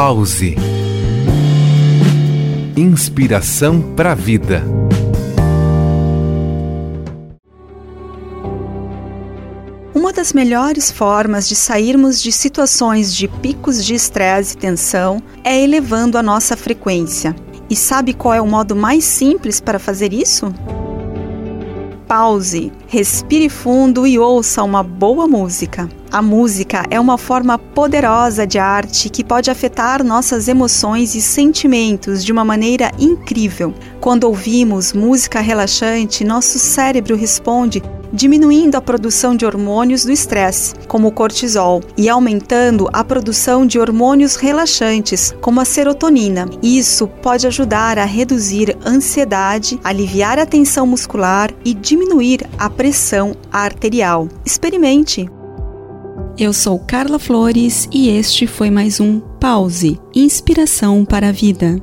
Pause. Inspiração para a vida. Uma das melhores formas de sairmos de situações de picos de estresse e tensão é elevando a nossa frequência. E sabe qual é o modo mais simples para fazer isso? Pause, respire fundo e ouça uma boa música. A música é uma forma poderosa de arte que pode afetar nossas emoções e sentimentos de uma maneira incrível. Quando ouvimos música relaxante, nosso cérebro responde diminuindo a produção de hormônios do estresse, como o cortisol, e aumentando a produção de hormônios relaxantes, como a serotonina. Isso pode ajudar a reduzir a ansiedade, aliviar a tensão muscular e diminuir a pressão arterial. Experimente! Eu sou Carla Flores e este foi mais um Pause Inspiração para a Vida.